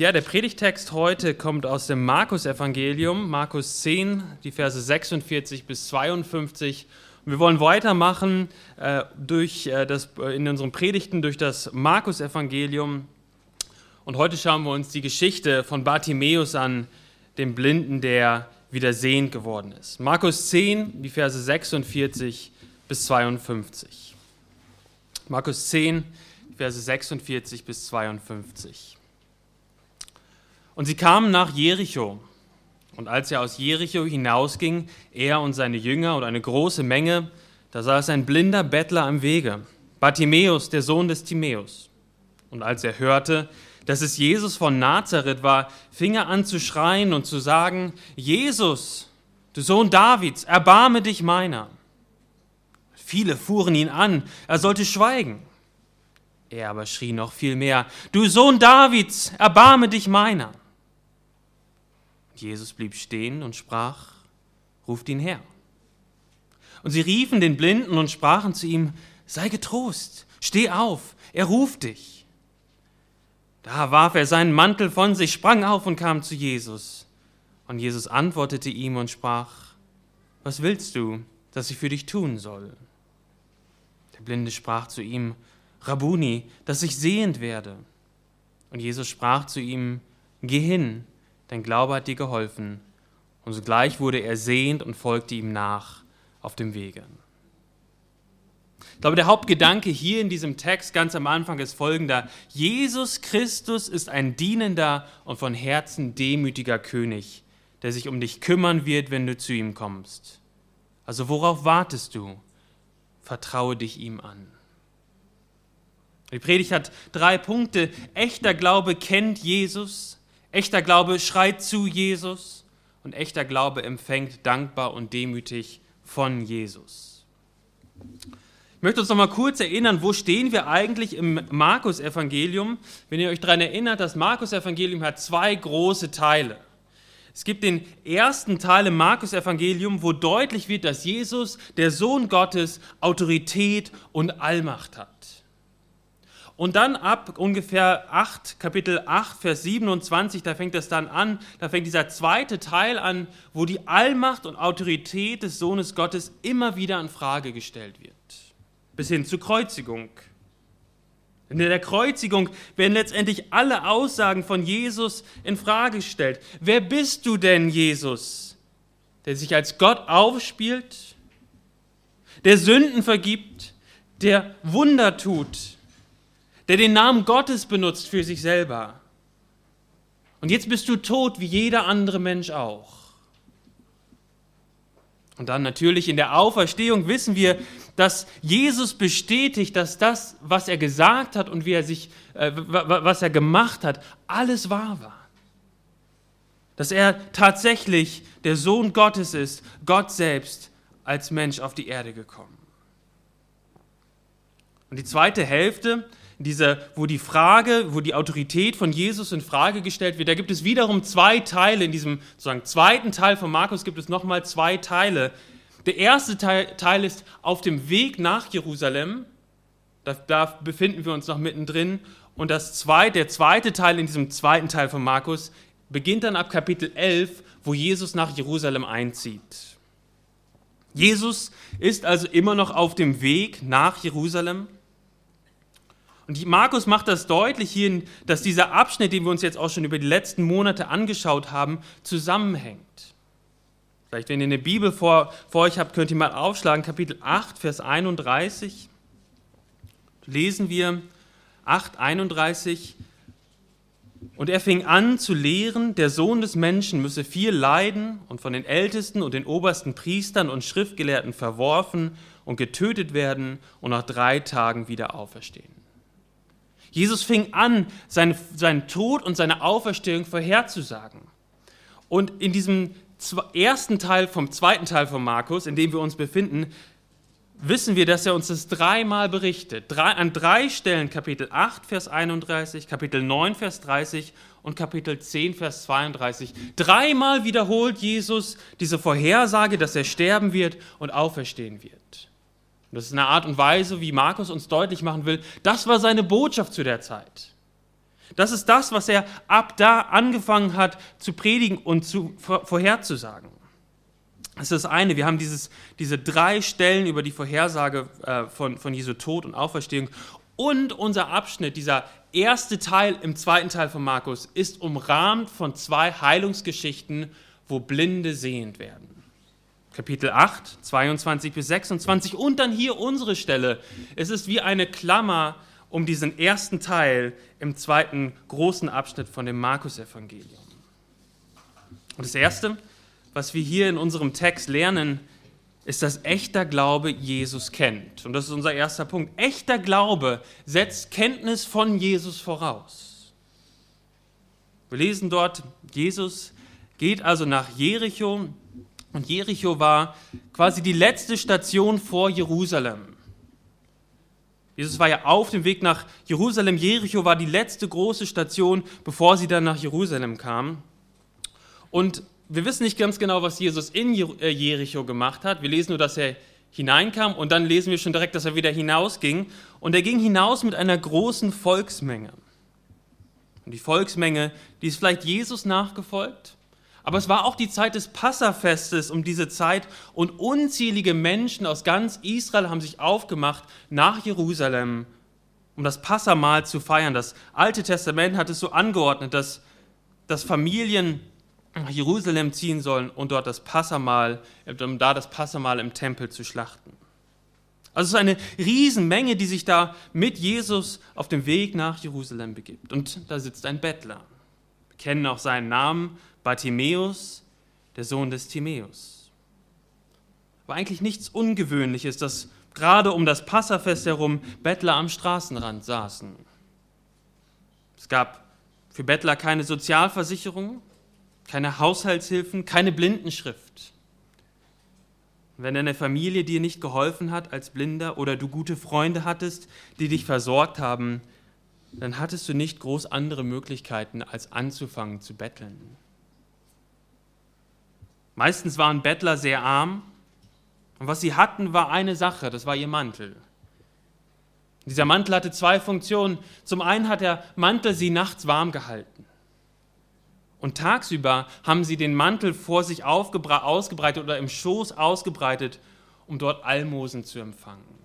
Ja, der Predigtext heute kommt aus dem Markus-Evangelium, Markus 10, die Verse 46 bis 52. Und wir wollen weitermachen äh, durch, äh, das, äh, in unseren Predigten durch das Markus-Evangelium. Und heute schauen wir uns die Geschichte von Bartimäus an, dem Blinden, der wieder sehend geworden ist. Markus 10, die Verse 46 bis 52. Markus 10, Verse 46 bis 52. Und sie kamen nach Jericho. Und als er aus Jericho hinausging, er und seine Jünger und eine große Menge, da saß ein blinder Bettler am Wege, Bartimäus, der Sohn des Timäus. Und als er hörte, dass es Jesus von Nazareth war, fing er an zu schreien und zu sagen, Jesus, du Sohn Davids, erbarme dich meiner. Viele fuhren ihn an, er sollte schweigen. Er aber schrie noch viel mehr, du Sohn Davids, erbarme dich meiner. Jesus blieb stehen und sprach, ruft ihn her. Und sie riefen den Blinden und sprachen zu ihm, sei getrost, steh auf, er ruft dich. Da warf er seinen Mantel von sich, sprang auf und kam zu Jesus. Und Jesus antwortete ihm und sprach, was willst du, dass ich für dich tun soll? Der Blinde sprach zu ihm, Rabuni, dass ich sehend werde. Und Jesus sprach zu ihm, geh hin, dein Glaube hat dir geholfen. Und sogleich wurde er sehend und folgte ihm nach auf dem Wege. Ich glaube, der Hauptgedanke hier in diesem Text ganz am Anfang ist folgender. Jesus Christus ist ein dienender und von Herzen demütiger König, der sich um dich kümmern wird, wenn du zu ihm kommst. Also worauf wartest du? Vertraue dich ihm an. Die Predigt hat drei Punkte. Echter Glaube kennt Jesus, Echter Glaube schreit zu Jesus und echter Glaube empfängt dankbar und demütig von Jesus. Ich möchte uns noch mal kurz erinnern, wo stehen wir eigentlich im Markus-Evangelium? Wenn ihr euch daran erinnert, das Markus-Evangelium hat zwei große Teile. Es gibt den ersten Teil im Markus-Evangelium, wo deutlich wird, dass Jesus, der Sohn Gottes, Autorität und Allmacht hat. Und dann ab ungefähr 8, Kapitel 8, Vers 27, da fängt es dann an, da fängt dieser zweite Teil an, wo die Allmacht und Autorität des Sohnes Gottes immer wieder in Frage gestellt wird. Bis hin zur Kreuzigung. In der Kreuzigung werden letztendlich alle Aussagen von Jesus in Frage gestellt. Wer bist du denn, Jesus, der sich als Gott aufspielt, der Sünden vergibt, der Wunder tut? Der den Namen Gottes benutzt für sich selber. Und jetzt bist du tot wie jeder andere Mensch auch. Und dann natürlich in der Auferstehung wissen wir, dass Jesus bestätigt, dass das, was er gesagt hat und wie er sich, äh, was er gemacht hat, alles wahr war. Dass er tatsächlich der Sohn Gottes ist, Gott selbst als Mensch auf die Erde gekommen. Und die zweite Hälfte dieser, wo die Frage, wo die Autorität von Jesus in Frage gestellt wird, da gibt es wiederum zwei Teile. In diesem sozusagen zweiten Teil von Markus gibt es nochmal zwei Teile. Der erste Teil, Teil, ist auf dem Weg nach Jerusalem. Da, da, befinden wir uns noch mittendrin. Und das zweite, der zweite Teil in diesem zweiten Teil von Markus beginnt dann ab Kapitel 11, wo Jesus nach Jerusalem einzieht. Jesus ist also immer noch auf dem Weg nach Jerusalem. Und Markus macht das deutlich hier, dass dieser Abschnitt, den wir uns jetzt auch schon über die letzten Monate angeschaut haben, zusammenhängt. Vielleicht, wenn ihr eine Bibel vor, vor euch habt, könnt ihr mal aufschlagen, Kapitel 8, Vers 31. Lesen wir 8, 31. Und er fing an zu lehren, der Sohn des Menschen müsse viel leiden und von den Ältesten und den obersten Priestern und Schriftgelehrten verworfen und getötet werden und nach drei Tagen wieder auferstehen. Jesus fing an, seinen, seinen Tod und seine Auferstehung vorherzusagen. Und in diesem ersten Teil vom zweiten Teil von Markus, in dem wir uns befinden, wissen wir, dass er uns das dreimal berichtet. Drei, an drei Stellen, Kapitel 8, Vers 31, Kapitel 9, Vers 30 und Kapitel 10, Vers 32. Dreimal wiederholt Jesus diese Vorhersage, dass er sterben wird und auferstehen wird. Und das ist eine Art und Weise, wie Markus uns deutlich machen will, das war seine Botschaft zu der Zeit. Das ist das, was er ab da angefangen hat zu predigen und zu, vorherzusagen. Das ist das eine. Wir haben dieses, diese drei Stellen über die Vorhersage äh, von, von Jesu Tod und Auferstehung. Und unser Abschnitt, dieser erste Teil im zweiten Teil von Markus, ist umrahmt von zwei Heilungsgeschichten, wo Blinde sehend werden. Kapitel 8, 22 bis 26 und dann hier unsere Stelle. Es ist wie eine Klammer um diesen ersten Teil im zweiten großen Abschnitt von dem Markus-Evangelium. Und das Erste, was wir hier in unserem Text lernen, ist, dass echter Glaube Jesus kennt. Und das ist unser erster Punkt. Echter Glaube setzt Kenntnis von Jesus voraus. Wir lesen dort, Jesus geht also nach Jericho und Jericho war quasi die letzte Station vor Jerusalem. Jesus war ja auf dem Weg nach Jerusalem. Jericho war die letzte große Station, bevor sie dann nach Jerusalem kamen. Und wir wissen nicht ganz genau, was Jesus in äh, Jericho gemacht hat. Wir lesen nur, dass er hineinkam und dann lesen wir schon direkt, dass er wieder hinausging. Und er ging hinaus mit einer großen Volksmenge. Und die Volksmenge, die ist vielleicht Jesus nachgefolgt, aber es war auch die Zeit des Passafestes um diese Zeit und unzählige Menschen aus ganz Israel haben sich aufgemacht nach Jerusalem, um das Passamahl zu feiern. Das Alte Testament hat es so angeordnet, dass, dass Familien nach Jerusalem ziehen sollen und dort das Passamal, um da das Passamal im Tempel zu schlachten. Also es ist eine Riesenmenge, die sich da mit Jesus auf dem Weg nach Jerusalem begibt. Und da sitzt ein Bettler. Wir kennen auch seinen Namen, Bartimäus, der Sohn des Timäus. War eigentlich nichts Ungewöhnliches, dass gerade um das Passafest herum Bettler am Straßenrand saßen. Es gab für Bettler keine Sozialversicherung, keine Haushaltshilfen, keine Blindenschrift. Wenn deine Familie dir nicht geholfen hat als Blinder oder du gute Freunde hattest, die dich versorgt haben, dann hattest du nicht groß andere Möglichkeiten, als anzufangen zu betteln. Meistens waren Bettler sehr arm und was sie hatten, war eine Sache, das war ihr Mantel. Dieser Mantel hatte zwei Funktionen. Zum einen hat der Mantel sie nachts warm gehalten. Und tagsüber haben sie den Mantel vor sich ausgebreitet oder im Schoß ausgebreitet, um dort Almosen zu empfangen.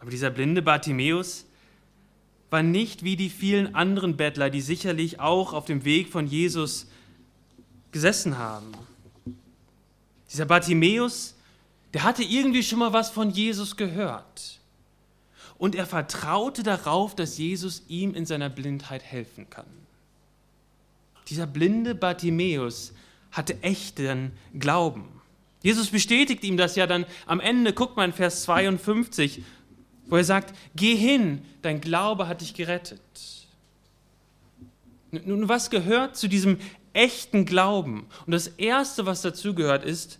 Aber dieser blinde Bartimäus war nicht wie die vielen anderen Bettler, die sicherlich auch auf dem Weg von Jesus gesessen haben. Dieser Bartimäus, der hatte irgendwie schon mal was von Jesus gehört und er vertraute darauf, dass Jesus ihm in seiner Blindheit helfen kann. Dieser blinde Bartimäus hatte echten Glauben. Jesus bestätigt ihm das ja dann am Ende, guckt mal in Vers 52, wo er sagt, geh hin, dein Glaube hat dich gerettet. Nun, was gehört zu diesem echten Glauben? Und das Erste, was dazu gehört, ist,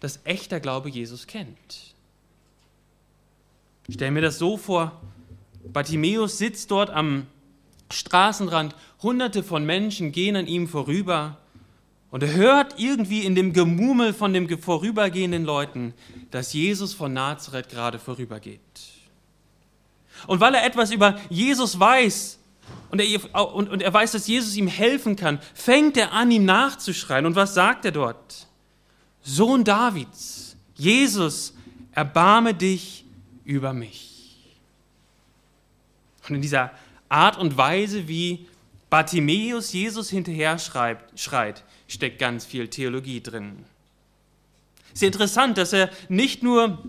dass echter Glaube Jesus kennt. Ich stelle mir das so vor, Bartimäus sitzt dort am Straßenrand, hunderte von Menschen gehen an ihm vorüber und er hört irgendwie in dem Gemurmel von den vorübergehenden Leuten, dass Jesus von Nazareth gerade vorübergeht. Und weil er etwas über Jesus weiß und er, und, und er weiß, dass Jesus ihm helfen kann, fängt er an, ihm nachzuschreien. Und was sagt er dort? Sohn Davids, Jesus, erbarme dich über mich. Und in dieser Art und Weise, wie Bartimäus Jesus hinterher schreit, steckt ganz viel Theologie drin. Es ist interessant, dass er nicht nur,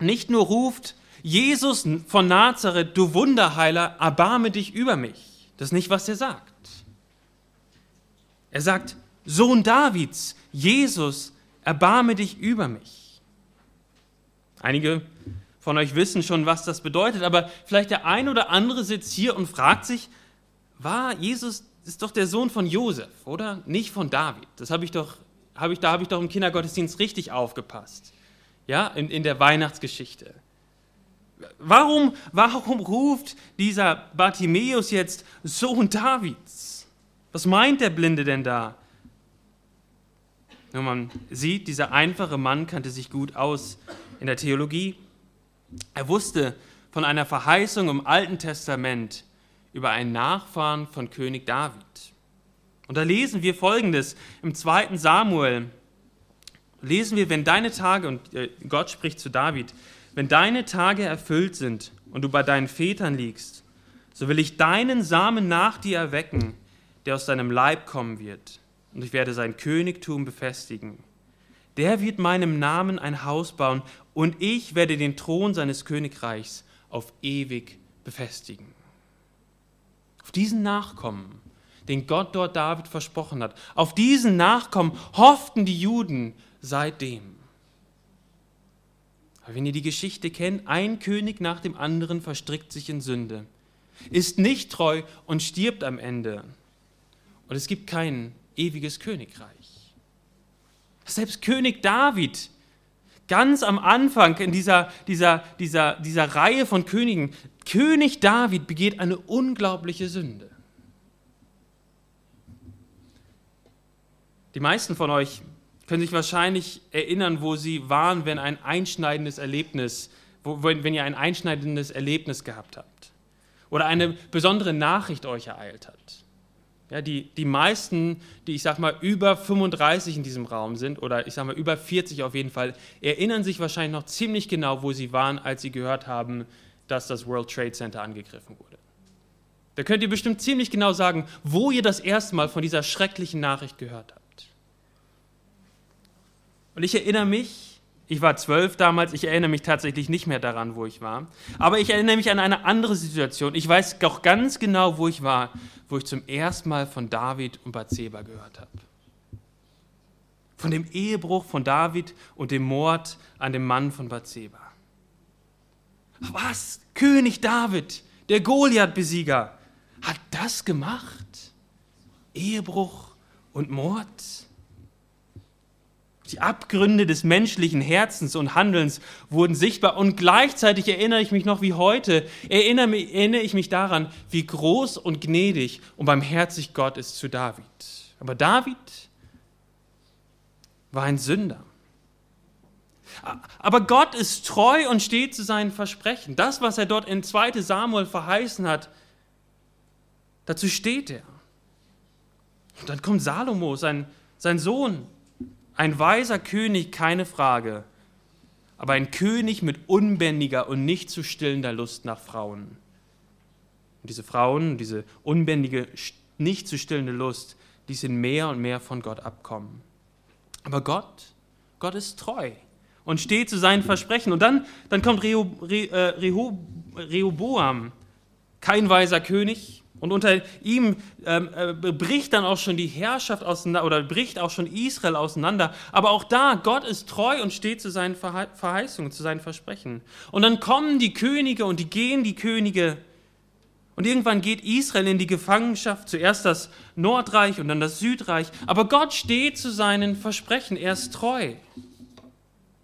nicht nur ruft, Jesus von Nazareth, du Wunderheiler, erbarme dich über mich. Das ist nicht, was er sagt. Er sagt, Sohn Davids, Jesus, erbarme dich über mich. Einige von euch wissen schon, was das bedeutet, aber vielleicht der ein oder andere sitzt hier und fragt sich, war Jesus ist doch der Sohn von Josef, oder? Nicht von David. Das habe ich doch, habe ich, da habe ich doch im Kindergottesdienst richtig aufgepasst. Ja, in, in der Weihnachtsgeschichte. Warum, warum ruft dieser Bartimäus jetzt Sohn Davids? Was meint der Blinde denn da? Nur man sieht, dieser einfache Mann kannte sich gut aus in der Theologie. Er wusste von einer Verheißung im Alten Testament über einen Nachfahren von König David. Und da lesen wir folgendes im 2. Samuel. Lesen wir, wenn deine Tage, und äh, Gott spricht zu David, wenn deine Tage erfüllt sind und du bei deinen Vätern liegst, so will ich deinen Samen nach dir erwecken, der aus deinem Leib kommen wird, und ich werde sein Königtum befestigen. Der wird meinem Namen ein Haus bauen, und ich werde den Thron seines Königreichs auf ewig befestigen. Auf diesen Nachkommen, den Gott dort David versprochen hat, auf diesen Nachkommen hofften die Juden seitdem. Aber wenn ihr die Geschichte kennt, ein König nach dem anderen verstrickt sich in Sünde, ist nicht treu und stirbt am Ende. Und es gibt kein ewiges Königreich. Selbst König David, ganz am Anfang in dieser, dieser, dieser, dieser Reihe von Königen, König David begeht eine unglaubliche Sünde. Die meisten von euch können sich wahrscheinlich erinnern, wo sie waren, wenn ein einschneidendes Erlebnis, wenn ihr ein einschneidendes Erlebnis gehabt habt oder eine besondere Nachricht euch ereilt hat. Ja, die, die meisten, die ich sag mal über 35 in diesem Raum sind oder ich sag mal über 40 auf jeden Fall, erinnern sich wahrscheinlich noch ziemlich genau, wo sie waren, als sie gehört haben, dass das World Trade Center angegriffen wurde. Da könnt ihr bestimmt ziemlich genau sagen, wo ihr das erste Mal von dieser schrecklichen Nachricht gehört habt. Und ich erinnere mich, ich war zwölf damals, ich erinnere mich tatsächlich nicht mehr daran, wo ich war. Aber ich erinnere mich an eine andere Situation. Ich weiß auch ganz genau, wo ich war, wo ich zum ersten Mal von David und Bathseba gehört habe. Von dem Ehebruch von David und dem Mord an dem Mann von Bathseba. Was? König David, der Goliath-Besieger, hat das gemacht? Ehebruch und Mord? Die Abgründe des menschlichen Herzens und Handelns wurden sichtbar und gleichzeitig erinnere ich mich noch wie heute, erinnere, ich mich daran, wie groß und gnädig und barmherzig Gott ist zu David. Aber David war ein Sünder. Aber Gott ist treu und steht zu seinen Versprechen. Das, was er dort in 2 Samuel verheißen hat, dazu steht er. Und dann kommt Salomo, sein, sein Sohn, ein weiser König, keine Frage, aber ein König mit unbändiger und nicht zu stillender Lust nach Frauen. Und diese Frauen, diese unbändige, nicht zu stillende Lust, die sind mehr und mehr von Gott abkommen. Aber Gott, Gott ist treu und steht zu seinen Versprechen. Und dann, dann kommt äh, Rehoboam, kein weiser König, und unter ihm ähm, äh, bricht dann auch schon die Herrschaft auseinander oder bricht auch schon Israel auseinander. Aber auch da, Gott ist treu und steht zu seinen Verheißungen, zu seinen Versprechen. Und dann kommen die Könige und die gehen die Könige. Und irgendwann geht Israel in die Gefangenschaft, zuerst das Nordreich und dann das Südreich. Aber Gott steht zu seinen Versprechen, er ist treu.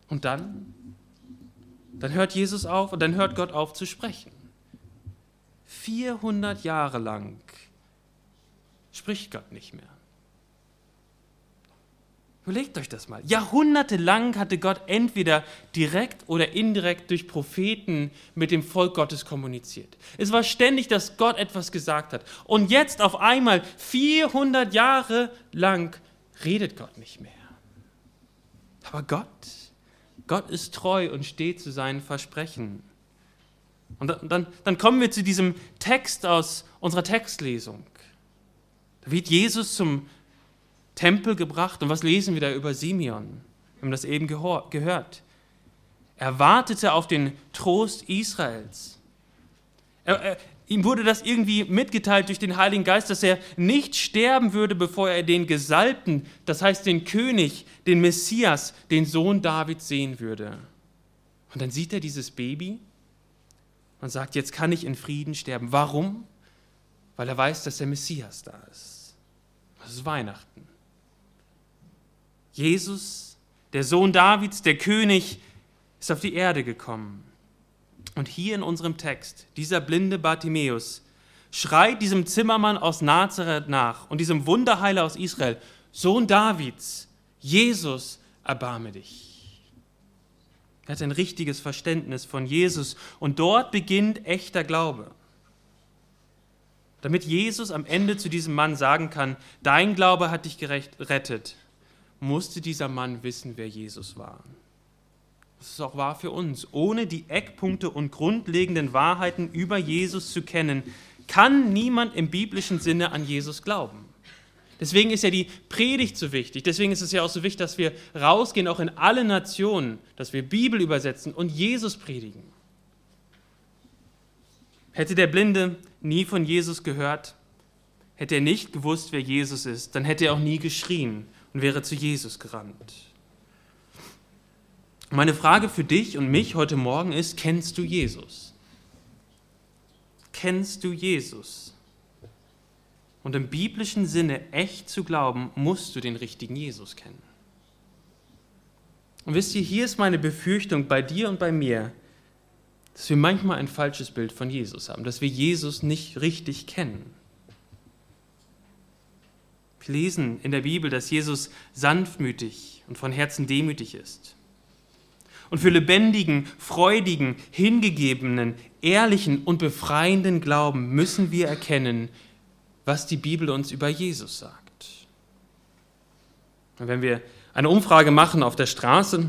Und dann? Dann hört Jesus auf und dann hört Gott auf zu sprechen. 400 Jahre lang spricht Gott nicht mehr. Überlegt euch das mal. Jahrhundertelang hatte Gott entweder direkt oder indirekt durch Propheten mit dem Volk Gottes kommuniziert. Es war ständig, dass Gott etwas gesagt hat. Und jetzt auf einmal, 400 Jahre lang, redet Gott nicht mehr. Aber Gott, Gott ist treu und steht zu seinen Versprechen. Und dann, dann kommen wir zu diesem Text aus unserer Textlesung. Da wird Jesus zum Tempel gebracht und was lesen wir da über Simeon? Wir haben das eben gehört. Er wartete auf den Trost Israels. Er, er, ihm wurde das irgendwie mitgeteilt durch den Heiligen Geist, dass er nicht sterben würde, bevor er den Gesalbten, das heißt den König, den Messias, den Sohn Davids sehen würde. Und dann sieht er dieses Baby und sagt, jetzt kann ich in Frieden sterben. Warum? Weil er weiß, dass der Messias da ist. Das ist Weihnachten. Jesus, der Sohn Davids, der König, ist auf die Erde gekommen. Und hier in unserem Text, dieser blinde Bartimäus schreit diesem Zimmermann aus Nazareth nach und diesem Wunderheiler aus Israel, Sohn Davids, Jesus, erbarme dich. Er hat ein richtiges Verständnis von Jesus und dort beginnt echter Glaube. Damit Jesus am Ende zu diesem Mann sagen kann, dein Glaube hat dich gerettet, musste dieser Mann wissen, wer Jesus war. Das ist auch wahr für uns. Ohne die Eckpunkte und grundlegenden Wahrheiten über Jesus zu kennen, kann niemand im biblischen Sinne an Jesus glauben. Deswegen ist ja die Predigt so wichtig. Deswegen ist es ja auch so wichtig, dass wir rausgehen, auch in alle Nationen, dass wir Bibel übersetzen und Jesus predigen. Hätte der Blinde nie von Jesus gehört, hätte er nicht gewusst, wer Jesus ist, dann hätte er auch nie geschrien und wäre zu Jesus gerannt. Meine Frage für dich und mich heute Morgen ist, kennst du Jesus? Kennst du Jesus? Und im biblischen Sinne echt zu glauben, musst du den richtigen Jesus kennen. Und wisst ihr, hier ist meine Befürchtung bei dir und bei mir, dass wir manchmal ein falsches Bild von Jesus haben, dass wir Jesus nicht richtig kennen. Wir lesen in der Bibel, dass Jesus sanftmütig und von Herzen demütig ist. Und für lebendigen, freudigen, hingegebenen, ehrlichen und befreienden Glauben müssen wir erkennen, was die Bibel uns über Jesus sagt. Wenn wir eine Umfrage machen auf der Straße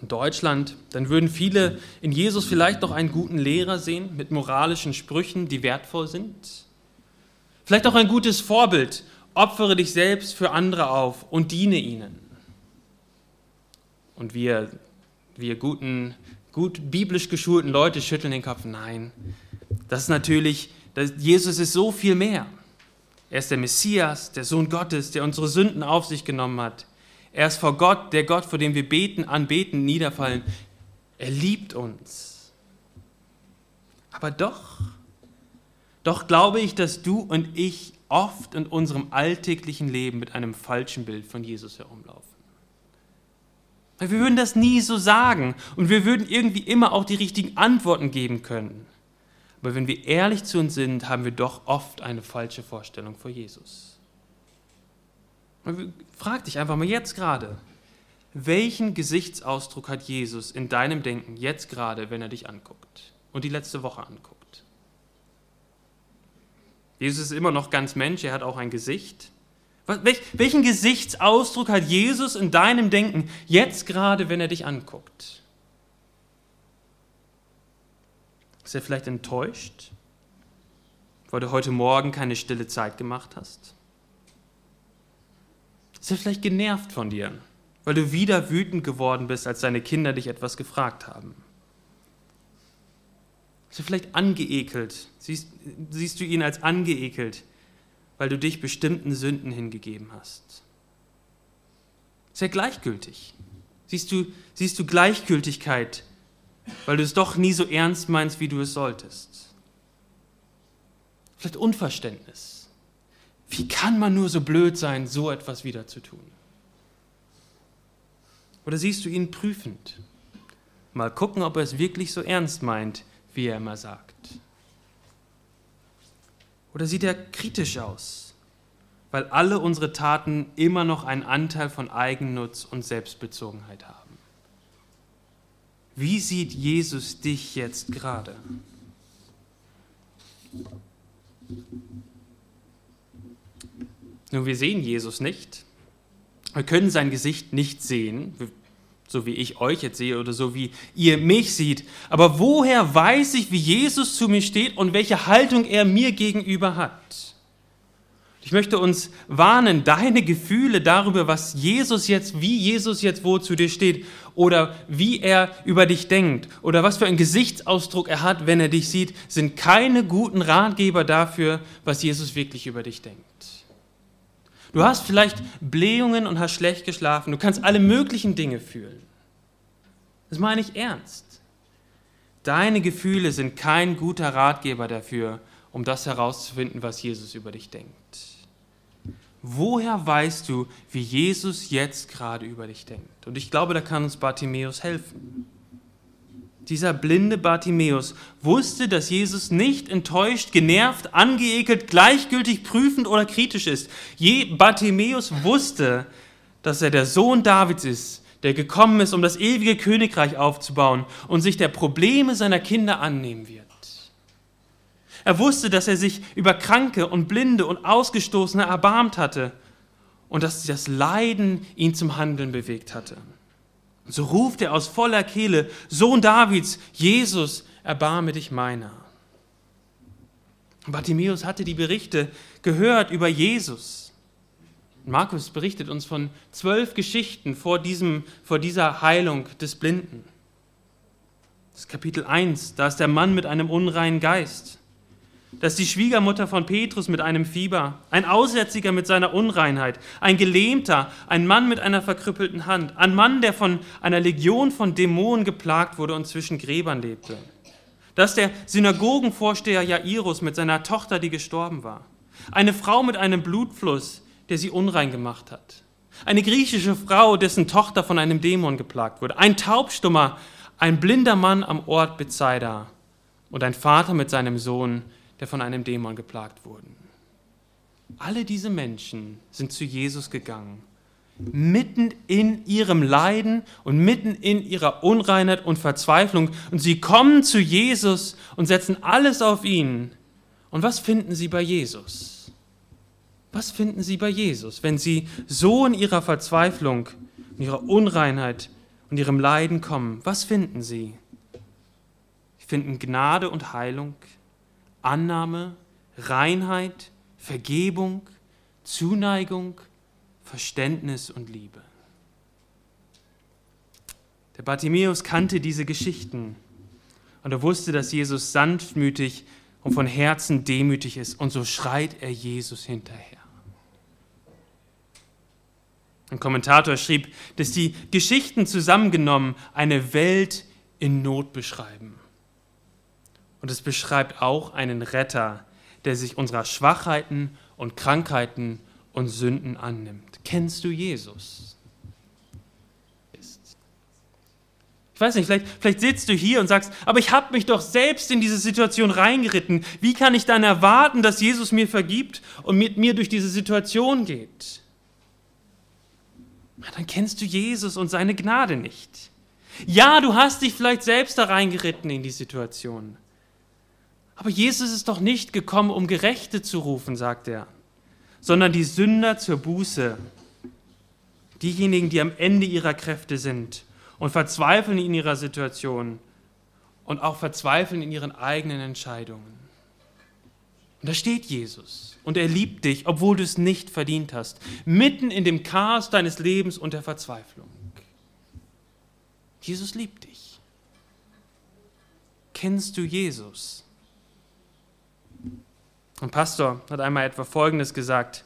in Deutschland, dann würden viele in Jesus vielleicht noch einen guten Lehrer sehen mit moralischen Sprüchen, die wertvoll sind. Vielleicht auch ein gutes Vorbild, opfere dich selbst für andere auf und diene ihnen. Und wir wir guten, gut biblisch geschulten Leute schütteln den Kopf. Nein, das ist natürlich, Jesus ist so viel mehr. Er ist der Messias, der Sohn Gottes, der unsere Sünden auf sich genommen hat. Er ist vor Gott, der Gott, vor dem wir beten, anbeten, niederfallen. Er liebt uns. Aber doch, doch glaube ich, dass du und ich oft in unserem alltäglichen Leben mit einem falschen Bild von Jesus herumlaufen. Wir würden das nie so sagen und wir würden irgendwie immer auch die richtigen Antworten geben können. Aber wenn wir ehrlich zu uns sind, haben wir doch oft eine falsche Vorstellung vor Jesus. Frag dich einfach mal jetzt gerade, welchen Gesichtsausdruck hat Jesus in deinem Denken jetzt gerade, wenn er dich anguckt und die letzte Woche anguckt? Jesus ist immer noch ganz Mensch, er hat auch ein Gesicht. Welchen Gesichtsausdruck hat Jesus in deinem Denken jetzt gerade, wenn er dich anguckt? Ist er vielleicht enttäuscht, weil du heute Morgen keine stille Zeit gemacht hast? Ist er vielleicht genervt von dir, weil du wieder wütend geworden bist, als deine Kinder dich etwas gefragt haben? Ist er vielleicht angeekelt? Siehst, siehst du ihn als angeekelt, weil du dich bestimmten Sünden hingegeben hast. Sehr gleichgültig. Siehst du, siehst du Gleichgültigkeit, weil du es doch nie so ernst meinst, wie du es solltest. Vielleicht Unverständnis. Wie kann man nur so blöd sein, so etwas wieder zu tun? Oder siehst du ihn prüfend? Mal gucken, ob er es wirklich so ernst meint, wie er immer sagt. Oder sieht er kritisch aus, weil alle unsere Taten immer noch einen Anteil von Eigennutz und Selbstbezogenheit haben? Wie sieht Jesus dich jetzt gerade? Nun, wir sehen Jesus nicht. Wir können sein Gesicht nicht sehen so wie ich euch jetzt sehe oder so wie ihr mich seht. Aber woher weiß ich, wie Jesus zu mir steht und welche Haltung er mir gegenüber hat? Ich möchte uns warnen, deine Gefühle darüber, was Jesus jetzt, wie Jesus jetzt wo zu dir steht oder wie er über dich denkt oder was für einen Gesichtsausdruck er hat, wenn er dich sieht, sind keine guten Ratgeber dafür, was Jesus wirklich über dich denkt. Du hast vielleicht Blähungen und hast schlecht geschlafen. Du kannst alle möglichen Dinge fühlen. Das meine ich ernst. Deine Gefühle sind kein guter Ratgeber dafür, um das herauszufinden, was Jesus über dich denkt. Woher weißt du, wie Jesus jetzt gerade über dich denkt? Und ich glaube, da kann uns Bartimäus helfen. Dieser blinde Bartimäus wusste, dass Jesus nicht enttäuscht, genervt, angeekelt, gleichgültig, prüfend oder kritisch ist. Je Bartimäus wusste, dass er der Sohn Davids ist, der gekommen ist, um das ewige Königreich aufzubauen und sich der Probleme seiner Kinder annehmen wird. Er wusste, dass er sich über Kranke und Blinde und Ausgestoßene erbarmt hatte und dass das Leiden ihn zum Handeln bewegt hatte. So ruft er aus voller Kehle, Sohn Davids, Jesus, erbarme dich meiner. Bartimäus hatte die Berichte gehört über Jesus. Markus berichtet uns von zwölf Geschichten vor, diesem, vor dieser Heilung des Blinden. Das ist Kapitel 1, da ist der Mann mit einem unreinen Geist. Das ist die Schwiegermutter von Petrus mit einem Fieber, ein Aussätziger mit seiner Unreinheit, ein Gelähmter, ein Mann mit einer verkrüppelten Hand, ein Mann, der von einer Legion von Dämonen geplagt wurde und zwischen Gräbern lebte. Das ist der Synagogenvorsteher Jairus mit seiner Tochter, die gestorben war. Eine Frau mit einem Blutfluss, der sie unrein gemacht hat. Eine griechische Frau, dessen Tochter von einem Dämon geplagt wurde. Ein Taubstummer, ein blinder Mann am Ort Bethsaida und ein Vater mit seinem Sohn, der von einem Dämon geplagt wurde. Alle diese Menschen sind zu Jesus gegangen mitten in ihrem Leiden und mitten in ihrer Unreinheit und Verzweiflung. Und sie kommen zu Jesus und setzen alles auf ihn. Und was finden sie bei Jesus? Was finden sie bei Jesus, wenn sie so in ihrer Verzweiflung, in ihrer Unreinheit und ihrem Leiden kommen? Was finden sie? Sie finden Gnade und Heilung, Annahme, Reinheit, Vergebung, Zuneigung, Verständnis und Liebe. Der Bartimäus kannte diese Geschichten und er wusste, dass Jesus sanftmütig und von Herzen demütig ist und so schreit er Jesus hinterher. Ein Kommentator schrieb, dass die Geschichten zusammengenommen eine Welt in Not beschreiben. Und es beschreibt auch einen Retter, der sich unserer Schwachheiten und Krankheiten und Sünden annimmt. Kennst du Jesus? Ich weiß nicht, vielleicht, vielleicht sitzt du hier und sagst, aber ich habe mich doch selbst in diese Situation reingeritten. Wie kann ich dann erwarten, dass Jesus mir vergibt und mit mir durch diese Situation geht? dann kennst du Jesus und seine Gnade nicht. Ja, du hast dich vielleicht selbst da reingeritten in die Situation. Aber Jesus ist doch nicht gekommen, um Gerechte zu rufen, sagt er sondern die Sünder zur Buße. Diejenigen, die am Ende ihrer Kräfte sind und verzweifeln in ihrer Situation und auch verzweifeln in ihren eigenen Entscheidungen. Und da steht Jesus und er liebt dich, obwohl du es nicht verdient hast, mitten in dem Chaos deines Lebens und der Verzweiflung. Jesus liebt dich. Kennst du Jesus? Ein Pastor hat einmal etwa Folgendes gesagt.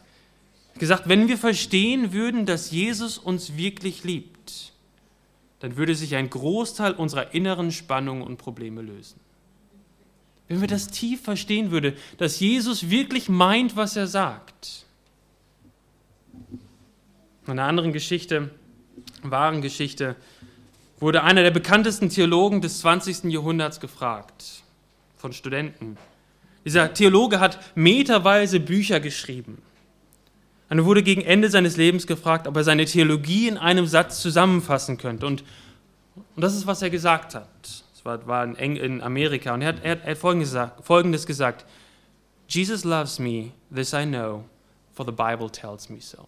Gesagt, wenn wir verstehen würden, dass Jesus uns wirklich liebt, dann würde sich ein Großteil unserer inneren Spannungen und Probleme lösen. Wenn wir das tief verstehen würden, dass Jesus wirklich meint, was er sagt. In einer anderen Geschichte, wahren Geschichte, wurde einer der bekanntesten Theologen des 20. Jahrhunderts gefragt von Studenten. Dieser Theologe hat meterweise Bücher geschrieben. Und er wurde gegen Ende seines Lebens gefragt, ob er seine Theologie in einem Satz zusammenfassen könnte. Und, und das ist, was er gesagt hat. Das war, war in, in, Amerika. Und er hat, er hat, er hat Folgendes, gesagt, Folgendes gesagt. Jesus loves me, this I know, for the Bible tells me so.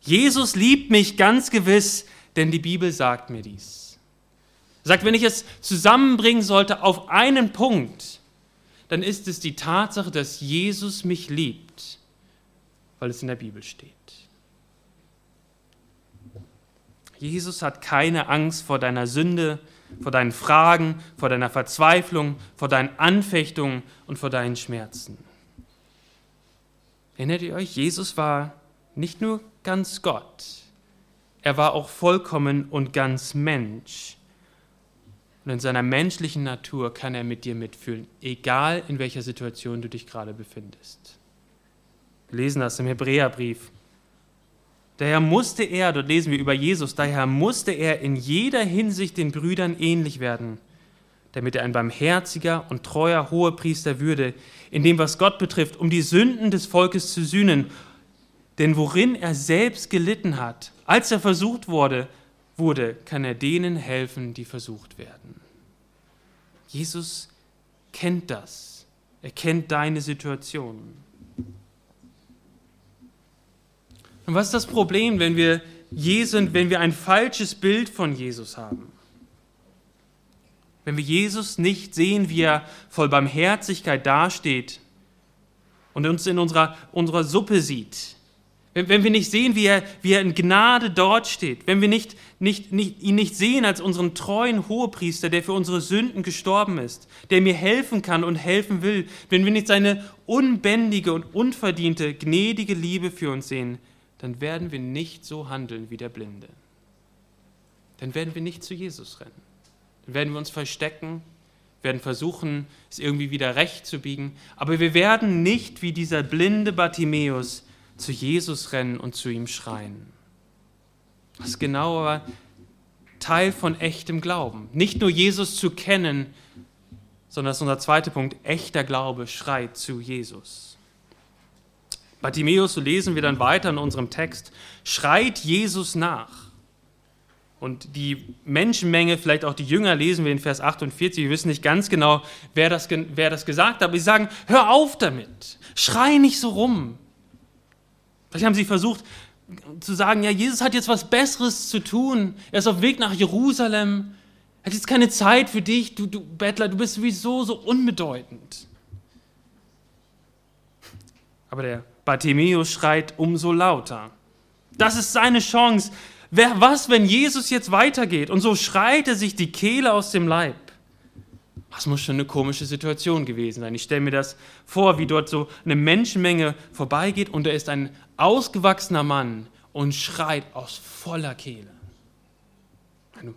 Jesus liebt mich ganz gewiss, denn die Bibel sagt mir dies. Er sagt, wenn ich es zusammenbringen sollte auf einen Punkt, dann ist es die Tatsache, dass Jesus mich liebt, weil es in der Bibel steht. Jesus hat keine Angst vor deiner Sünde, vor deinen Fragen, vor deiner Verzweiflung, vor deinen Anfechtungen und vor deinen Schmerzen. Erinnert ihr euch, Jesus war nicht nur ganz Gott, er war auch vollkommen und ganz Mensch. Und in seiner menschlichen Natur kann er mit dir mitfühlen, egal in welcher Situation du dich gerade befindest. Wir lesen das im Hebräerbrief. Daher musste er, dort lesen wir über Jesus, daher musste er in jeder Hinsicht den Brüdern ähnlich werden, damit er ein barmherziger und treuer Hohepriester würde, in dem, was Gott betrifft, um die Sünden des Volkes zu sühnen. Denn worin er selbst gelitten hat, als er versucht wurde, wurde, kann er denen helfen, die versucht werden. Jesus kennt das. Er kennt deine Situation. Und was ist das Problem, wenn wir Jesus, wenn wir ein falsches Bild von Jesus haben? Wenn wir Jesus nicht sehen, wie er voll Barmherzigkeit dasteht und uns in unserer, unserer Suppe sieht, wenn, wenn wir nicht sehen, wie er, wie er in Gnade dort steht, wenn wir nicht, nicht, nicht, ihn nicht sehen als unseren treuen Hohepriester, der für unsere Sünden gestorben ist, der mir helfen kann und helfen will, wenn wir nicht seine unbändige und unverdiente, gnädige Liebe für uns sehen, dann werden wir nicht so handeln wie der Blinde. Dann werden wir nicht zu Jesus rennen. Dann werden wir uns verstecken, werden versuchen, es irgendwie wieder recht zu biegen. Aber wir werden nicht wie dieser blinde Bartimäus zu Jesus rennen und zu ihm schreien. Das ist genau aber Teil von echtem Glauben. Nicht nur Jesus zu kennen, sondern das ist unser zweiter Punkt. Echter Glaube schreit zu Jesus. Bartimäus, so lesen wir dann weiter in unserem Text, schreit Jesus nach. Und die Menschenmenge, vielleicht auch die Jünger, lesen wir in Vers 48. Wir wissen nicht ganz genau, wer das, wer das gesagt hat, aber sie sagen: Hör auf damit, schrei nicht so rum. Vielleicht haben sie versucht zu sagen, ja, Jesus hat jetzt was Besseres zu tun. Er ist auf Weg nach Jerusalem. Er hat jetzt keine Zeit für dich, du, du Bettler, du bist sowieso so unbedeutend. Aber der Bartimäus schreit umso lauter. Das ist seine Chance. Wer, was, wenn Jesus jetzt weitergeht? Und so schreit er sich die Kehle aus dem Leib. Das muss schon eine komische Situation gewesen sein. Ich stelle mir das vor, wie dort so eine Menschenmenge vorbeigeht und da ist ein ausgewachsener Mann und schreit aus voller Kehle.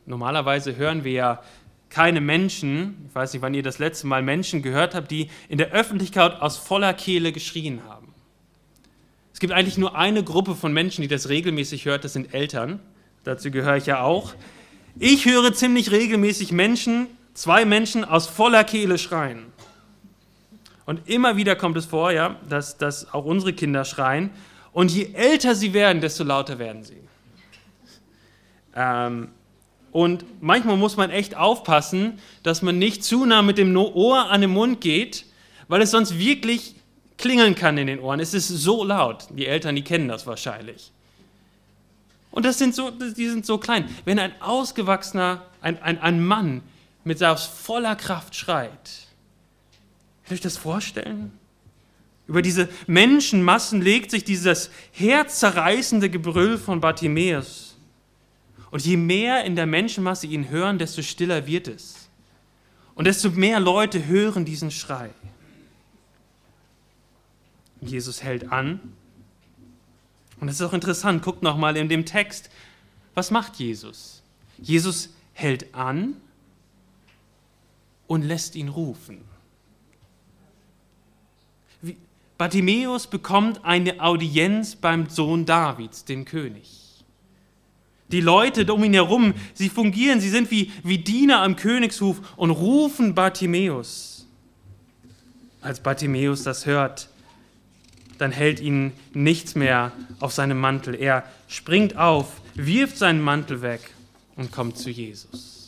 Normalerweise hören wir ja keine Menschen, ich weiß nicht, wann ihr das letzte Mal Menschen gehört habt, die in der Öffentlichkeit aus voller Kehle geschrien haben. Es gibt eigentlich nur eine Gruppe von Menschen, die das regelmäßig hört, das sind Eltern. Dazu gehöre ich ja auch. Ich höre ziemlich regelmäßig Menschen, zwei Menschen aus voller Kehle schreien. Und immer wieder kommt es vor, ja, dass, dass auch unsere Kinder schreien. Und je älter sie werden, desto lauter werden sie. Ähm, und manchmal muss man echt aufpassen, dass man nicht zu nah mit dem Ohr an den Mund geht, weil es sonst wirklich klingeln kann in den Ohren. Es ist so laut. Die Eltern, die kennen das wahrscheinlich. Und das sind so, die sind so klein. Wenn ein ausgewachsener, ein, ein, ein Mann mit aus voller Kraft schreit. Könnt ihr euch das vorstellen? Über diese Menschenmassen legt sich dieses herzzerreißende Gebrüll von Bartimäus. Und je mehr in der Menschenmasse ihn hören, desto stiller wird es. Und desto mehr Leute hören diesen Schrei. Jesus hält an. Und das ist auch interessant, guckt nochmal in dem Text. Was macht Jesus? Jesus hält an und lässt ihn rufen. Bartimäus bekommt eine Audienz beim Sohn Davids, dem König. Die Leute um ihn herum, sie fungieren, sie sind wie, wie Diener am Königshof und rufen Bartimäus. Als Bartimäus das hört, dann hält ihn nichts mehr auf seinem Mantel. Er springt auf, wirft seinen Mantel weg und kommt zu Jesus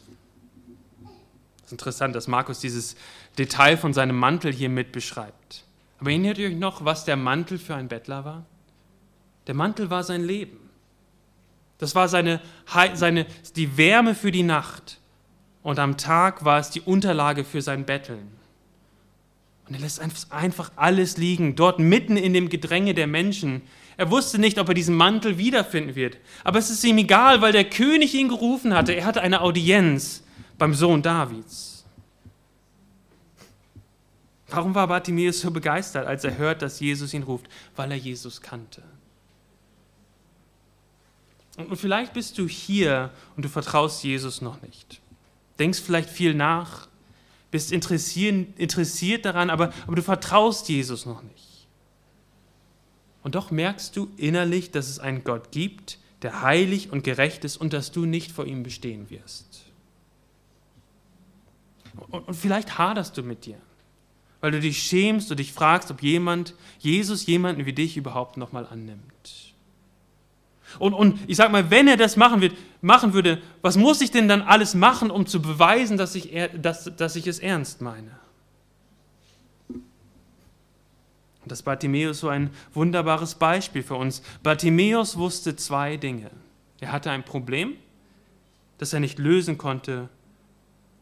interessant, dass Markus dieses Detail von seinem Mantel hier mit beschreibt. Aber erinnert ihr euch noch, was der Mantel für ein Bettler war? Der Mantel war sein Leben. Das war seine, seine, die Wärme für die Nacht. Und am Tag war es die Unterlage für sein Betteln. Und er lässt einfach alles liegen, dort mitten in dem Gedränge der Menschen. Er wusste nicht, ob er diesen Mantel wiederfinden wird. Aber es ist ihm egal, weil der König ihn gerufen hatte. Er hatte eine Audienz beim Sohn Davids. Warum war Bartimäus so begeistert, als er hört, dass Jesus ihn ruft? Weil er Jesus kannte. Und vielleicht bist du hier und du vertraust Jesus noch nicht. Denkst vielleicht viel nach, bist interessiert daran, aber, aber du vertraust Jesus noch nicht. Und doch merkst du innerlich, dass es einen Gott gibt, der heilig und gerecht ist und dass du nicht vor ihm bestehen wirst. Und, vielleicht haderst du mit dir. weil du dich schämst und dich fragst, ob jemand, Jesus jemanden wie dich überhaupt nochmal annimmt. Und, und ich sag mal, wenn er das machen, wird, machen würde, was muss ich denn dann alles machen, um zu beweisen, dass ich, dass, dass ich es ernst meine? Das Bartimäus so ein wunderbares Beispiel für uns. Bartimäus wusste zwei Dinge. Er hatte ein Problem, das er nicht lösen konnte.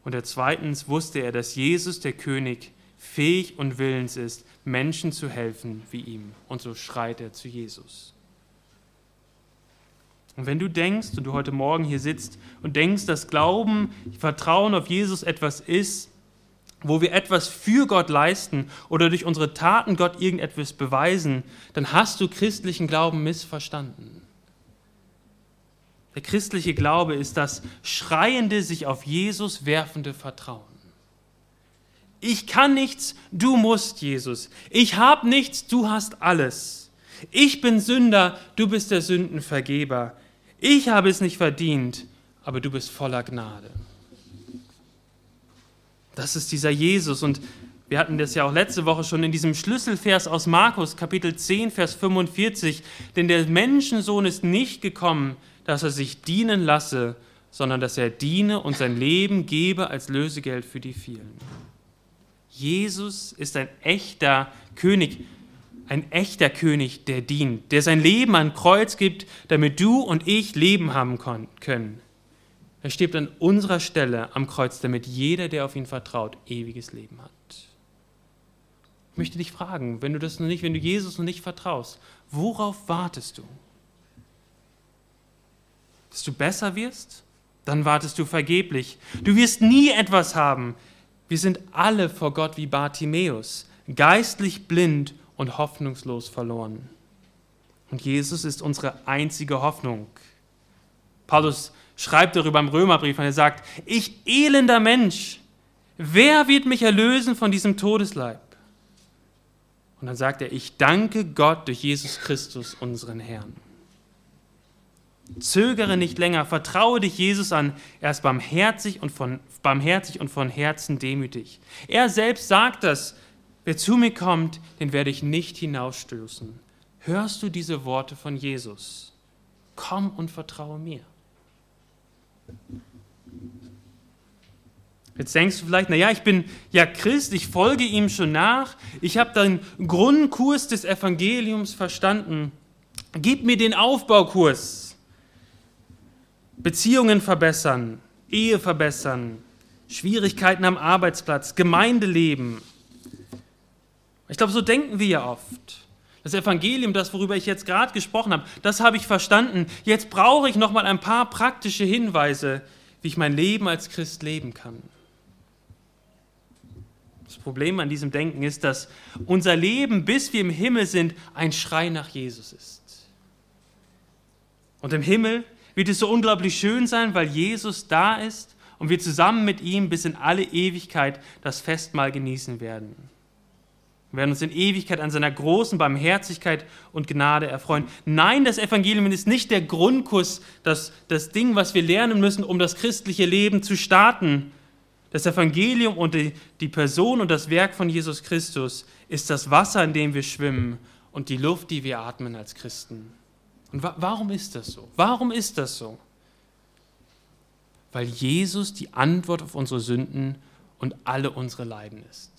Und zweitens wusste er, dass Jesus, der König, fähig und willens ist, Menschen zu helfen wie ihm. Und so schreit er zu Jesus. Und wenn du denkst und du heute Morgen hier sitzt und denkst, dass Glauben, Vertrauen auf Jesus etwas ist, wo wir etwas für Gott leisten oder durch unsere Taten Gott irgendetwas beweisen, dann hast du christlichen Glauben missverstanden. Der christliche Glaube ist das schreiende, sich auf Jesus werfende Vertrauen. Ich kann nichts, du musst, Jesus. Ich habe nichts, du hast alles. Ich bin Sünder, du bist der Sündenvergeber. Ich habe es nicht verdient, aber du bist voller Gnade. Das ist dieser Jesus und wir hatten das ja auch letzte Woche schon in diesem Schlüsselvers aus Markus Kapitel 10, Vers 45, denn der Menschensohn ist nicht gekommen, dass er sich dienen lasse, sondern dass er diene und sein Leben gebe als Lösegeld für die vielen. Jesus ist ein echter König, ein echter König, der dient, der sein Leben an Kreuz gibt, damit du und ich Leben haben können. Er stirbt an unserer Stelle am Kreuz, damit jeder, der auf ihn vertraut, ewiges Leben hat. Ich möchte dich fragen, wenn du das noch nicht, wenn du Jesus noch nicht vertraust, worauf wartest du? Dass du besser wirst? Dann wartest du vergeblich. Du wirst nie etwas haben. Wir sind alle vor Gott wie Bartimäus, geistlich blind und hoffnungslos verloren. Und Jesus ist unsere einzige Hoffnung. Paulus schreibt darüber im Römerbrief und er sagt, ich elender Mensch, wer wird mich erlösen von diesem Todesleib? Und dann sagt er, ich danke Gott durch Jesus Christus, unseren Herrn. Zögere nicht länger, vertraue dich Jesus an. Er ist barmherzig und von, barmherzig und von Herzen demütig. Er selbst sagt das Wer zu mir kommt, den werde ich nicht hinausstoßen. Hörst du diese Worte von Jesus? Komm und vertraue mir. Jetzt denkst du vielleicht, naja, ich bin ja Christ, ich folge ihm schon nach, ich habe den Grundkurs des Evangeliums verstanden. Gib mir den Aufbaukurs. Beziehungen verbessern, Ehe verbessern, Schwierigkeiten am Arbeitsplatz, Gemeindeleben, ich glaube, so denken wir ja oft. Das Evangelium, das worüber ich jetzt gerade gesprochen habe, das habe ich verstanden. Jetzt brauche ich noch mal ein paar praktische Hinweise, wie ich mein Leben als Christ leben kann. Das Problem an diesem Denken ist, dass unser Leben, bis wir im Himmel sind, ein Schrei nach Jesus ist. Und im Himmel wird es so unglaublich schön sein, weil Jesus da ist und wir zusammen mit ihm bis in alle Ewigkeit das Festmahl genießen werden. Wir werden uns in Ewigkeit an seiner großen Barmherzigkeit und Gnade erfreuen. Nein, das Evangelium ist nicht der Grundkurs, das, das Ding, was wir lernen müssen, um das christliche Leben zu starten. Das Evangelium und die, die Person und das Werk von Jesus Christus ist das Wasser, in dem wir schwimmen und die Luft, die wir atmen als Christen. Und wa warum ist das so? Warum ist das so? Weil Jesus die Antwort auf unsere Sünden und alle unsere Leiden ist.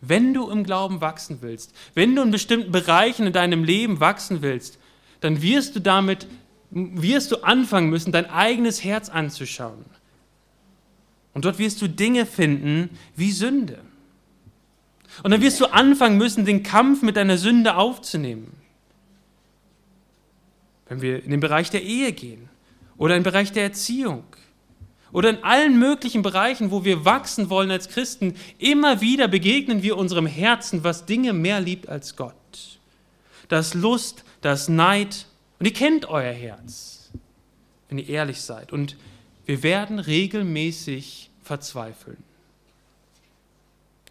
Wenn du im Glauben wachsen willst, wenn du in bestimmten Bereichen in deinem Leben wachsen willst, dann wirst du damit, wirst du anfangen müssen, dein eigenes Herz anzuschauen. Und dort wirst du Dinge finden wie Sünde. Und dann wirst du anfangen müssen, den Kampf mit deiner Sünde aufzunehmen. Wenn wir in den Bereich der Ehe gehen oder in den Bereich der Erziehung oder in allen möglichen Bereichen, wo wir wachsen wollen als Christen, immer wieder begegnen wir unserem Herzen, was Dinge mehr liebt als Gott. Das Lust, das Neid. Und ihr kennt euer Herz, wenn ihr ehrlich seid. Und wir werden regelmäßig verzweifeln.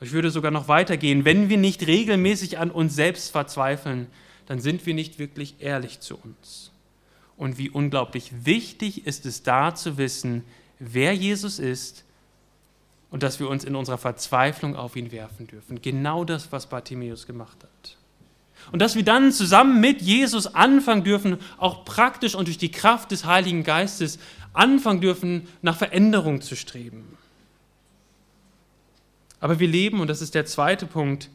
Ich würde sogar noch weitergehen. Wenn wir nicht regelmäßig an uns selbst verzweifeln, dann sind wir nicht wirklich ehrlich zu uns. Und wie unglaublich wichtig ist es da zu wissen, wer Jesus ist und dass wir uns in unserer Verzweiflung auf ihn werfen dürfen. Genau das, was Bartimäus gemacht hat. Und dass wir dann zusammen mit Jesus anfangen dürfen, auch praktisch und durch die Kraft des Heiligen Geistes anfangen dürfen, nach Veränderung zu streben. Aber wir leben, und das ist der zweite Punkt,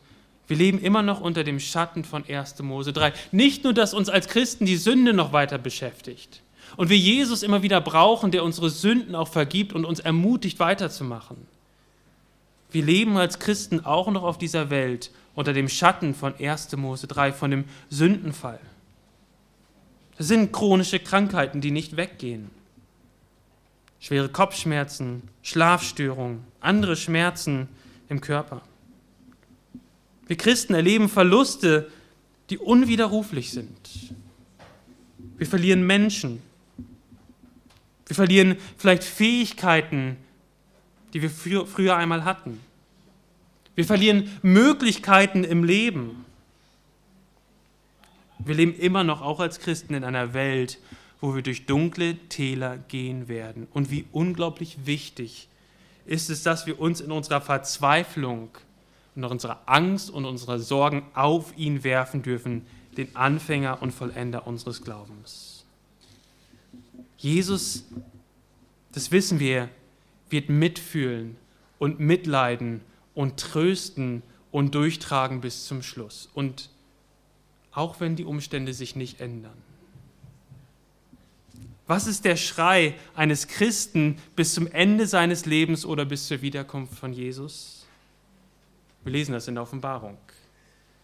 wir leben immer noch unter dem Schatten von 1. Mose 3. Nicht nur, dass uns als Christen die Sünde noch weiter beschäftigt und wir Jesus immer wieder brauchen, der unsere Sünden auch vergibt und uns ermutigt weiterzumachen. Wir leben als Christen auch noch auf dieser Welt unter dem Schatten von 1. Mose 3, von dem Sündenfall. Das sind chronische Krankheiten, die nicht weggehen. Schwere Kopfschmerzen, Schlafstörungen, andere Schmerzen im Körper. Wir Christen erleben Verluste, die unwiderruflich sind. Wir verlieren Menschen. Wir verlieren vielleicht Fähigkeiten, die wir früher einmal hatten. Wir verlieren Möglichkeiten im Leben. Wir leben immer noch auch als Christen in einer Welt, wo wir durch dunkle Täler gehen werden. Und wie unglaublich wichtig ist es, dass wir uns in unserer Verzweiflung und unserer Angst und unserer Sorgen auf ihn werfen dürfen, den Anfänger und Vollender unseres Glaubens. Jesus, das wissen wir, wird mitfühlen und mitleiden und trösten und durchtragen bis zum Schluss. Und auch wenn die Umstände sich nicht ändern. Was ist der Schrei eines Christen bis zum Ende seines Lebens oder bis zur Wiederkunft von Jesus? Wir lesen das in der Offenbarung.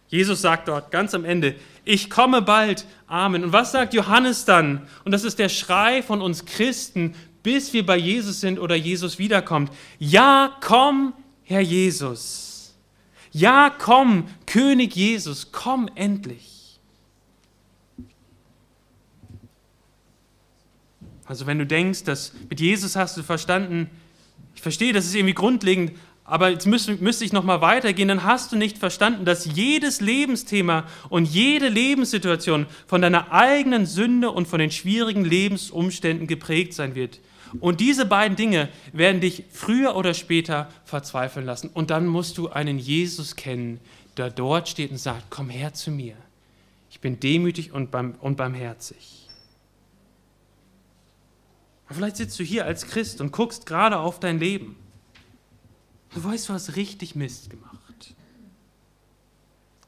Jesus sagt dort ganz am Ende, ich komme bald, Amen. Und was sagt Johannes dann? Und das ist der Schrei von uns Christen, bis wir bei Jesus sind oder Jesus wiederkommt. Ja, komm, Herr Jesus. Ja, komm, König Jesus, komm endlich. Also wenn du denkst, dass mit Jesus hast du verstanden, ich verstehe, das ist irgendwie grundlegend, aber jetzt müsste, müsste ich noch mal weitergehen, dann hast du nicht verstanden, dass jedes Lebensthema und jede Lebenssituation von deiner eigenen Sünde und von den schwierigen Lebensumständen geprägt sein wird. Und diese beiden Dinge werden dich früher oder später verzweifeln lassen. Und dann musst du einen Jesus kennen, der dort steht und sagt, komm her zu mir. Ich bin demütig und, barmherzig. vielleicht sitzt du hier als Christ und guckst gerade auf dein Leben Du weißt, du hast richtig Mist gemacht.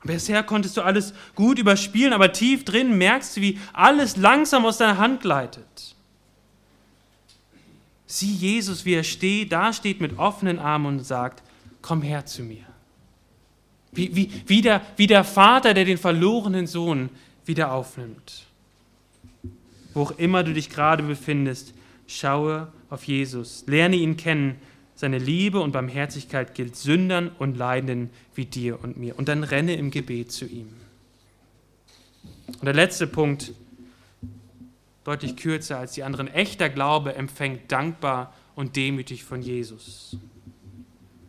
Bisher konntest du alles gut überspielen, aber tief drin merkst du, wie alles langsam aus deiner Hand gleitet. Sieh Jesus, wie er steht, da steht mit offenen Armen und sagt, komm her zu mir. Wie, wie, wie, der, wie der Vater, der den verlorenen Sohn wieder aufnimmt. Wo auch immer du dich gerade befindest, schaue auf Jesus, lerne ihn kennen seine Liebe und Barmherzigkeit gilt Sündern und Leidenden wie dir und mir. Und dann renne im Gebet zu ihm. Und der letzte Punkt, deutlich kürzer als die anderen. Echter Glaube empfängt dankbar und demütig von Jesus.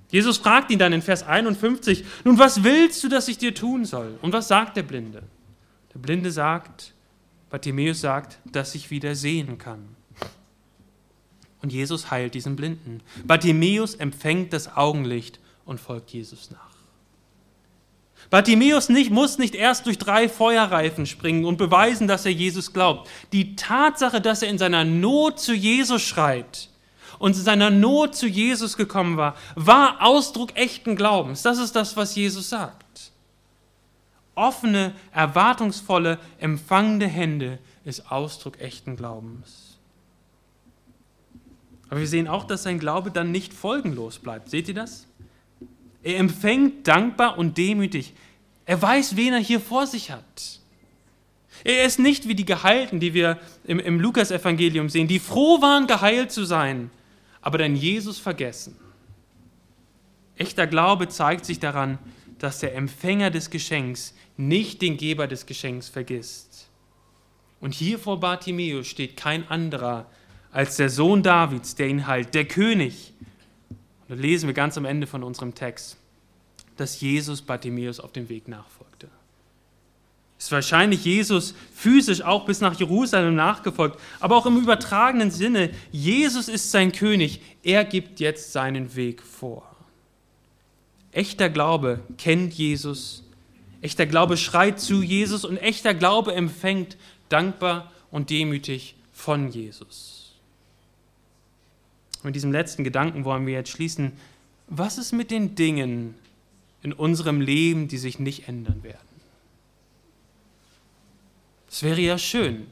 Jesus fragt ihn dann in Vers 51, nun was willst du, dass ich dir tun soll? Und was sagt der Blinde? Der Blinde sagt, Bartimäus sagt, dass ich wieder sehen kann. Und Jesus heilt diesen Blinden. Bartimäus empfängt das Augenlicht und folgt Jesus nach. Bartimäus nicht, muss nicht erst durch drei Feuerreifen springen und beweisen, dass er Jesus glaubt. Die Tatsache, dass er in seiner Not zu Jesus schreit und in seiner Not zu Jesus gekommen war, war Ausdruck echten Glaubens. Das ist das, was Jesus sagt. Offene, erwartungsvolle, empfangende Hände ist Ausdruck echten Glaubens. Aber wir sehen auch, dass sein Glaube dann nicht folgenlos bleibt. Seht ihr das? Er empfängt dankbar und demütig. Er weiß, wen er hier vor sich hat. Er ist nicht wie die Geheilten, die wir im, im Lukas-Evangelium sehen, die froh waren, geheilt zu sein, aber dann Jesus vergessen. Echter Glaube zeigt sich daran, dass der Empfänger des Geschenks nicht den Geber des Geschenks vergisst. Und hier vor Bartimäus steht kein anderer als der Sohn Davids, der ihn heilt, der König. Und da lesen wir ganz am Ende von unserem Text, dass Jesus Bartimäus auf dem Weg nachfolgte. Ist wahrscheinlich Jesus physisch auch bis nach Jerusalem nachgefolgt, aber auch im übertragenen Sinne, Jesus ist sein König, er gibt jetzt seinen Weg vor. Echter Glaube kennt Jesus, echter Glaube schreit zu Jesus und echter Glaube empfängt dankbar und demütig von Jesus. Mit diesem letzten Gedanken wollen wir jetzt schließen. Was ist mit den Dingen in unserem Leben, die sich nicht ändern werden? Es wäre ja schön,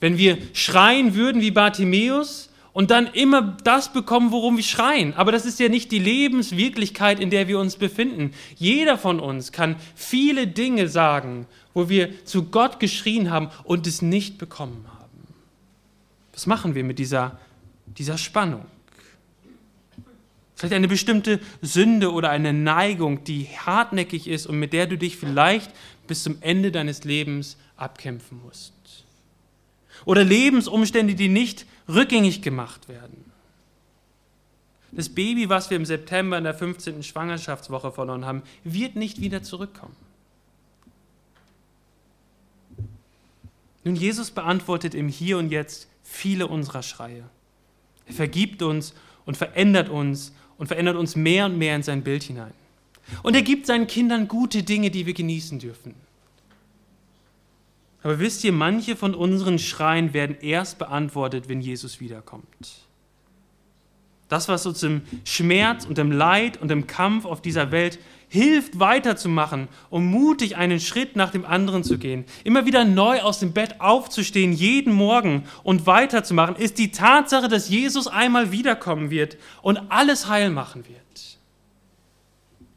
wenn wir schreien würden wie Bartimäus und dann immer das bekommen, worum wir schreien. Aber das ist ja nicht die Lebenswirklichkeit, in der wir uns befinden. Jeder von uns kann viele Dinge sagen, wo wir zu Gott geschrien haben und es nicht bekommen haben. Was machen wir mit dieser, dieser Spannung? Vielleicht eine bestimmte Sünde oder eine Neigung, die hartnäckig ist und mit der du dich vielleicht bis zum Ende deines Lebens abkämpfen musst. Oder Lebensumstände, die nicht rückgängig gemacht werden. Das Baby, was wir im September in der 15. Schwangerschaftswoche verloren haben, wird nicht wieder zurückkommen. Nun, Jesus beantwortet im Hier und Jetzt viele unserer Schreie. Er vergibt uns und verändert uns und verändert uns mehr und mehr in sein Bild hinein. Und er gibt seinen Kindern gute Dinge, die wir genießen dürfen. Aber wisst ihr, manche von unseren Schreien werden erst beantwortet, wenn Jesus wiederkommt. Das, was uns im Schmerz und im Leid und im Kampf auf dieser Welt hilft, weiterzumachen, um mutig einen Schritt nach dem anderen zu gehen, immer wieder neu aus dem Bett aufzustehen, jeden Morgen und weiterzumachen, ist die Tatsache, dass Jesus einmal wiederkommen wird und alles heil machen wird.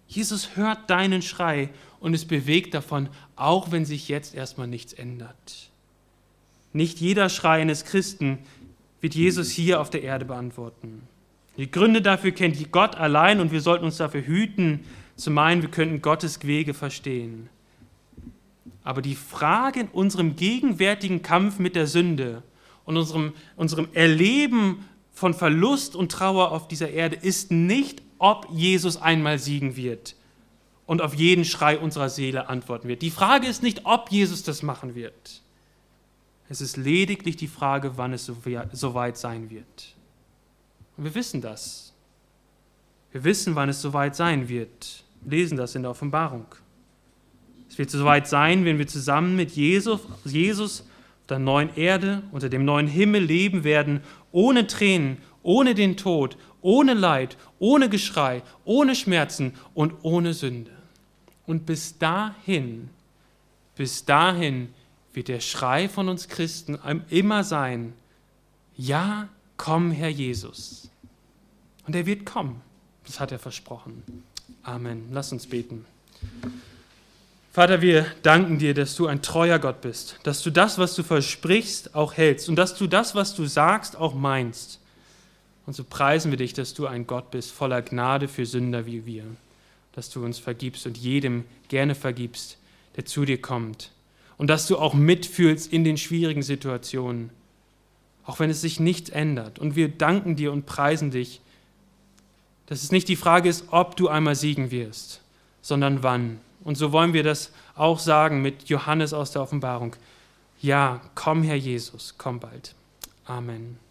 Jesus hört deinen Schrei und ist bewegt davon, auch wenn sich jetzt erstmal nichts ändert. Nicht jeder Schrei eines Christen wird Jesus hier auf der Erde beantworten. Die Gründe dafür kennt Gott allein und wir sollten uns dafür hüten, zu meinen, wir könnten Gottes Wege verstehen. Aber die Frage in unserem gegenwärtigen Kampf mit der Sünde und unserem, unserem Erleben von Verlust und Trauer auf dieser Erde ist nicht, ob Jesus einmal siegen wird, und auf jeden Schrei unserer Seele antworten wird. Die Frage ist nicht, ob Jesus das machen wird. Es ist lediglich die Frage, wann es soweit sein wird. Und wir wissen das. Wir wissen, wann es soweit sein wird. Wir lesen das in der Offenbarung. Es wird soweit sein, wenn wir zusammen mit Jesus, Jesus auf der neuen Erde, unter dem neuen Himmel leben werden, ohne Tränen, ohne den Tod, ohne Leid, ohne Geschrei, ohne Schmerzen und ohne Sünde. Und bis dahin, bis dahin wird der Schrei von uns Christen immer sein, ja, komm, Herr Jesus. Und er wird kommen. Das hat er versprochen. Amen. Lass uns beten. Vater, wir danken dir, dass du ein treuer Gott bist, dass du das, was du versprichst, auch hältst und dass du das, was du sagst, auch meinst. Und so preisen wir dich, dass du ein Gott bist, voller Gnade für Sünder wie wir dass du uns vergibst und jedem gerne vergibst, der zu dir kommt. Und dass du auch mitfühlst in den schwierigen Situationen, auch wenn es sich nichts ändert. Und wir danken dir und preisen dich, dass es nicht die Frage ist, ob du einmal siegen wirst, sondern wann. Und so wollen wir das auch sagen mit Johannes aus der Offenbarung. Ja, komm Herr Jesus, komm bald. Amen.